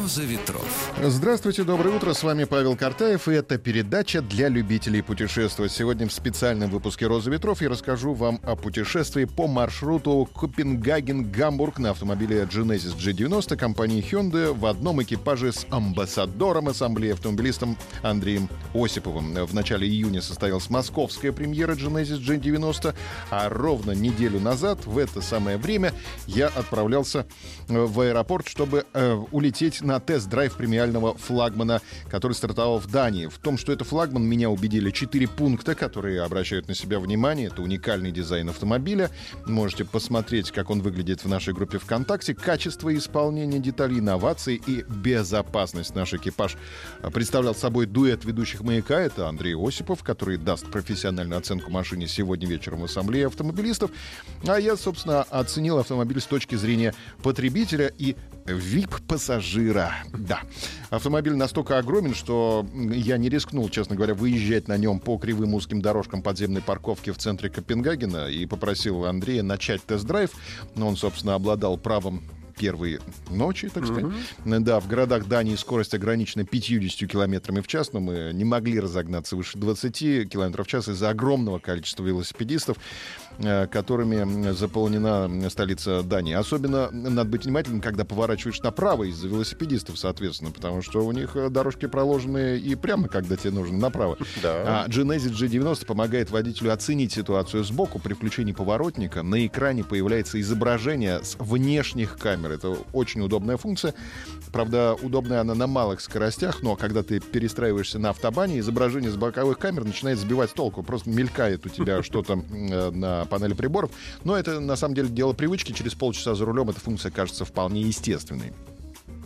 «Роза ветров». Здравствуйте, доброе утро. С вами Павел Картаев, и это передача для любителей путешествовать. Сегодня в специальном выпуске «Роза ветров» я расскажу вам о путешествии по маршруту Копенгаген-Гамбург на автомобиле Genesis G90 компании Hyundai в одном экипаже с амбассадором ассамблеи автомобилистом Андреем Осиповым. В начале июня состоялась московская премьера Genesis G90, а ровно неделю назад, в это самое время, я отправлялся в аэропорт, чтобы э, улететь на тест-драйв премиального флагмана, который стартовал в Дании. В том, что это флагман, меня убедили четыре пункта, которые обращают на себя внимание. Это уникальный дизайн автомобиля. Можете посмотреть, как он выглядит в нашей группе ВКонтакте. Качество исполнения деталей, инновации и безопасность. Наш экипаж представлял собой дуэт ведущих маяка. Это Андрей Осипов, который даст профессиональную оценку машине сегодня вечером в Ассамблее автомобилистов. А я, собственно, оценил автомобиль с точки зрения потребителя и VIP-пассажира. Да. Автомобиль настолько огромен, что я не рискнул, честно говоря, выезжать на нем по кривым узким дорожкам подземной парковки в центре Копенгагена и попросил Андрея начать тест-драйв. Но он, собственно, обладал правом первые ночи, так сказать. Mm-hmm. Да, в городах Дании скорость ограничена 50 километрами в час, но мы не могли разогнаться выше 20 километров в час из-за огромного количества велосипедистов, которыми заполнена столица Дании. Особенно надо быть внимательным, когда поворачиваешь направо из-за велосипедистов, соответственно, потому что у них дорожки проложены и прямо, когда тебе нужно, направо. Да. А Genesis G90 помогает водителю оценить ситуацию сбоку. При включении поворотника на экране появляется изображение с внешних камер. Это очень удобная функция. Правда, удобная она на малых скоростях, но когда ты перестраиваешься на автобане, изображение с боковых камер начинает сбивать с толку. Просто мелькает у тебя что-то э, на панели приборов. Но это на самом деле дело привычки. Через полчаса за рулем эта функция кажется вполне естественной.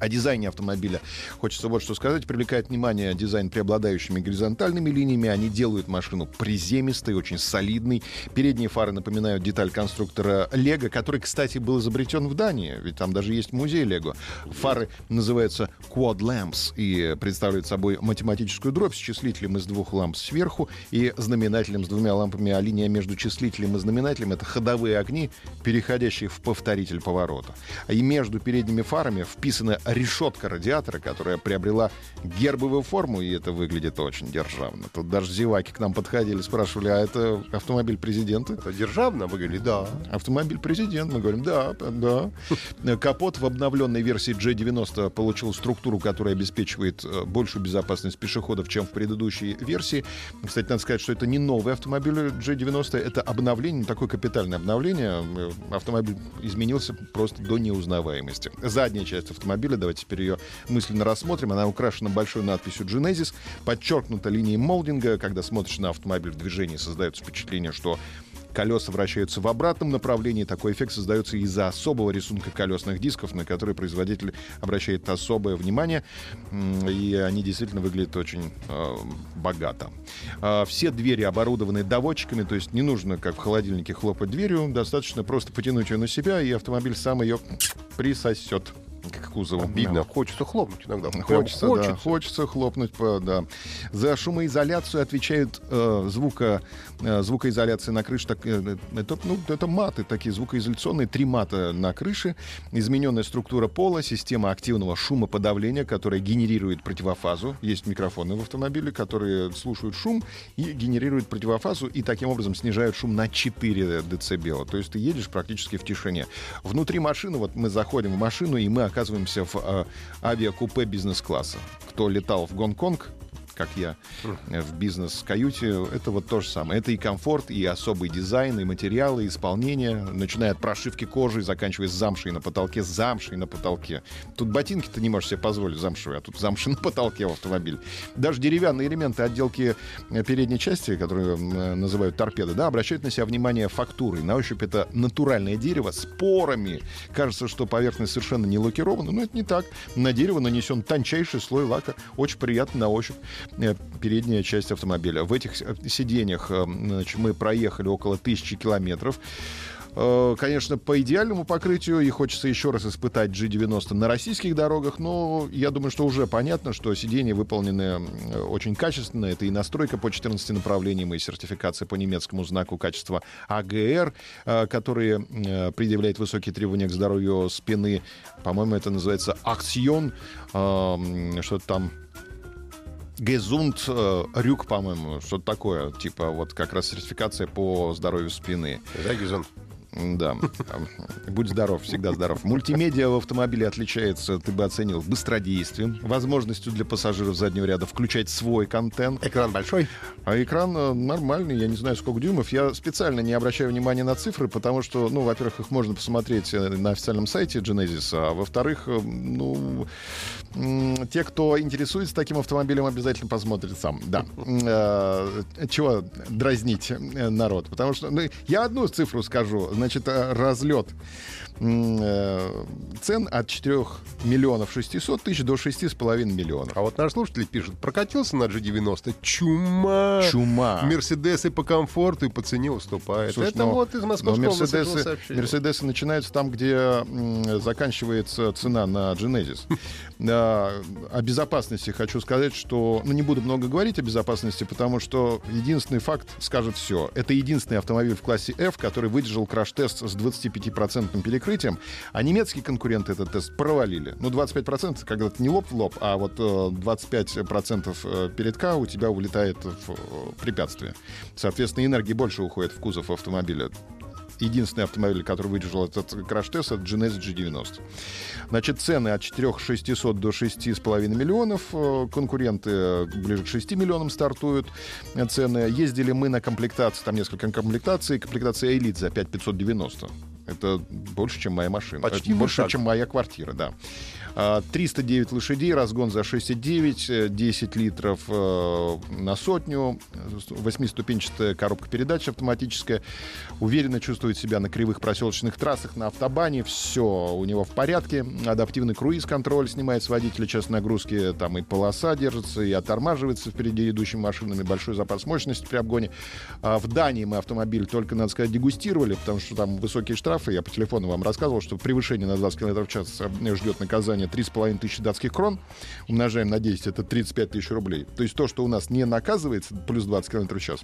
О дизайне автомобиля хочется вот что сказать. Привлекает внимание дизайн преобладающими горизонтальными линиями. Они делают машину приземистой, очень солидной. Передние фары напоминают деталь конструктора Лего, который, кстати, был изобретен в Дании. Ведь там даже есть музей Лего. Фары называются Quad Lamps и представляют собой математическую дробь с числителем из двух ламп сверху и знаменателем с двумя лампами, а линия между числителем и знаменателем — это ходовые огни, переходящие в повторитель поворота. И между передними фарами вписаны решетка радиатора, которая приобрела гербовую форму, и это выглядит очень державно. Тут даже зеваки к нам подходили, спрашивали, а это автомобиль президента? Это державно? Мы говорили, да. Автомобиль президент, мы говорим, да, да. Капот в обновленной версии G90 получил структуру, которая обеспечивает э, большую безопасность пешеходов, чем в предыдущей версии. Кстати, надо сказать, что это не новый автомобиль G90, это обновление, такое капитальное обновление. Э, автомобиль изменился просто до неузнаваемости. Задняя часть автомобиля Давайте теперь ее мысленно рассмотрим. Она украшена большой надписью Genesis, подчеркнута линией молдинга. Когда смотришь на автомобиль в движении, создается впечатление, что колеса вращаются в обратном направлении. Такой эффект создается из-за особого рисунка колесных дисков, на который производитель обращает особое внимание. И они действительно выглядят очень э, богато. Э, все двери оборудованы доводчиками, то есть не нужно, как в холодильнике, хлопать дверью. Достаточно просто потянуть ее на себя, и автомобиль сам ее присосет к кузову. Обидно. Хочется хлопнуть иногда. Хочется, хочется. Да, хочется хлопнуть. По, да. За шумоизоляцию отвечают э, звука, э, звукоизоляция на крыше. Так, э, это, ну, это маты такие звукоизоляционные. Три мата на крыше. Измененная структура пола, система активного шумоподавления, которая генерирует противофазу. Есть микрофоны в автомобиле, которые слушают шум и генерируют противофазу и таким образом снижают шум на 4 дБ. То есть ты едешь практически в тишине. Внутри машины, вот мы заходим в машину, и мы оказываемся в э, авиакупе бизнес-класса. Кто летал в Гонконг, как я, э, в бизнес-каюте, это вот то же самое. Это и комфорт, и особый дизайн, и материалы, и исполнение, начиная от прошивки кожи, заканчивая с замшей на потолке, замшей на потолке. Тут ботинки ты не можешь себе позволить замшевые, а тут замши на потолке в автомобиле. Даже деревянные элементы отделки э, передней части, которые э, называют торпеды, да, обращают на себя внимание фактурой. На ощупь это натуральное дерево с порами. Кажется, что поверхность совершенно не лакирована, но это не так. На дерево нанесен тончайший слой лака. Очень приятно на ощупь. Э, передняя часть автомобиля. В этих сиденьях э, значит, мы проехали около тысячи километров. Э, Конечно, по идеальному покрытию и хочется еще раз испытать G90 на российских дорогах, но я думаю, что уже понятно, что сиденья выполнены э, очень качественно. Это и настройка по 14 направлениям, и сертификация по немецкому знаку качества АГР, э, который э, предъявляет высокие требования к здоровью спины. По-моему, это называется акцион, э, что-то там Гезунд э, Рюк, по-моему, что-то такое. Типа вот как раз сертификация по здоровью спины. Да, Гизон? Да. Будь здоров, всегда здоров. Мультимедиа в автомобиле отличается, ты бы оценил, быстродействием, возможностью для пассажиров заднего ряда включать свой контент. Экран большой? А экран э, нормальный, я не знаю, сколько дюймов. Я специально не обращаю внимания на цифры, потому что, ну, во-первых, их можно посмотреть э, на официальном сайте Genesis, а во-вторых, э, ну, те, кто интересуется таким автомобилем, обязательно посмотрят сам. Да. Чего дразнить народ? Потому что ну, я одну цифру скажу. Значит, э, разлет э, цен от 4 миллионов 600 тысяч до 6,5 миллионов. А вот наш слушатель пишет, прокатился на G90, чума. Чума. Мерседесы по комфорту и по цене уступает. Слушай, Это но- вот из Но московского Мерседесы. Мерседесы начинаются там, где заканчивается цена на Genesis. О безопасности хочу сказать, что... Ну, не буду много говорить о безопасности, потому что единственный факт скажет все. Это единственный автомобиль в классе F, который выдержал краш-тест с 25% перекрытием, а немецкие конкуренты этот тест провалили. Ну, 25% когда ты не лоб в лоб, а вот э, 25% э, передка у тебя улетает в э, препятствие. Соответственно, энергии больше уходит в кузов автомобиля единственный автомобиль, который выдержал этот краш-тест, это Genesis G90. Значит, цены от 4 600 до 6,5 миллионов. Э, Конкуренты ближе к 6 миллионам стартуют э, цены. Ездили мы на комплектации, там несколько комплектаций. Комплектация Elite за 5 590. Это больше, чем моя машина. Почти Это больше, чем моя квартира, да. А, 309 лошадей, разгон за 6,9, э, 10 литров э, на сотню, восьмиступенчатая коробка передач автоматическая. Уверенно чувствует себя на кривых проселочных трассах, на автобане. Все у него в порядке. Адаптивный круиз-контроль снимает с водителя час нагрузки. Там и полоса держится, и оттормаживается впереди идущими машинами. Большой запас мощности при обгоне. А в Дании мы автомобиль только, надо сказать, дегустировали, потому что там высокие штрафы. Я по телефону вам рассказывал, что превышение на 20 км в час э, ждет наказание 3,5 тысячи датских крон. Умножаем на 10, это 35 тысяч рублей. То есть то, что у нас не наказывается, плюс 20 км в час,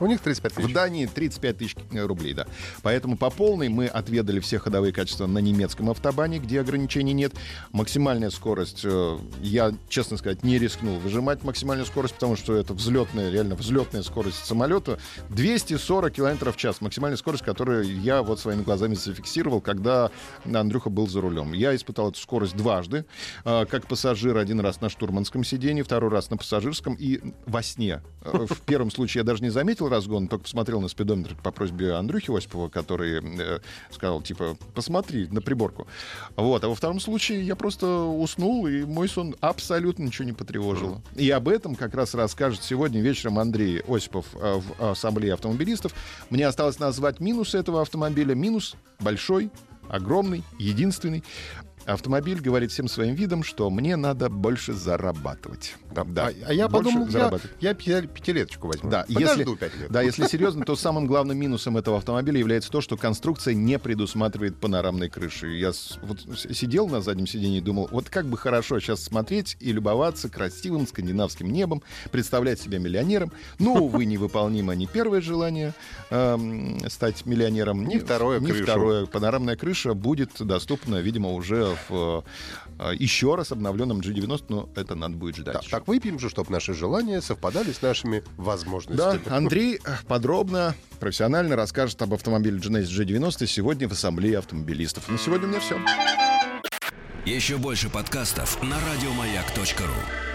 У них 35 в тысяч. Дании 35 тысяч э, рублей, да. Поэтому по полной мы отведали все ходовые качества на немецком автобане, где ограничений нет. Максимальная скорость, э, я, честно сказать, не рискнул выжимать максимальную скорость, потому что это взлетная, реально взлетная скорость самолета. 240 километров в час. Максимальная скорость, которую я вот своими глазами зафиксировал, когда Андрюха был за рулем. Я испытал эту скорость дважды. э, Как пассажир один раз на штурманском сиденье, второй раз на пассажирском и во сне. В первом случае я даже не заметил разгон, только посмотрел на спидометр по просьбе Андрюхи Осипова, который э, сказал, типа, посмотри на приборку. Вот. А во втором случае я просто уснул, и мой сон абсолютно ничего не потревожило. И об этом как раз расскажет сегодня вечером Андрей Осипов э, в Ассамблее автомобилистов. Мне осталось назвать минусы этого автомобиля. Минус большой, огромный, единственный. Автомобиль говорит всем своим видом, что мне надо больше зарабатывать. Да. Да. А, а я Больше подумал, я, зарабатывать. я пяти- пятилеточку возьму. Да, Подожду если, пять лет. да, если серьезно, то самым главным минусом этого автомобиля является то, что конструкция не предусматривает панорамной крыши. Я вот сидел на заднем сиденье и думал, вот как бы хорошо сейчас смотреть и любоваться красивым скандинавским небом, представлять себя миллионером. Но, увы, невыполнимо ни первое желание эм, стать миллионером, Ни второе Ни крышу. второе. Панорамная крыша будет доступна, видимо, уже в э, еще раз обновленном G90, но это надо будет ждать. Да, так выпьем же, чтобы наши желания совпадали с нашими Да, возможностями. Андрей э, подробно, профессионально расскажет об автомобиле Genesis G90 сегодня в Ассамблее автомобилистов. На сегодня у меня все. Еще больше подкастов на радиомаяк.ру.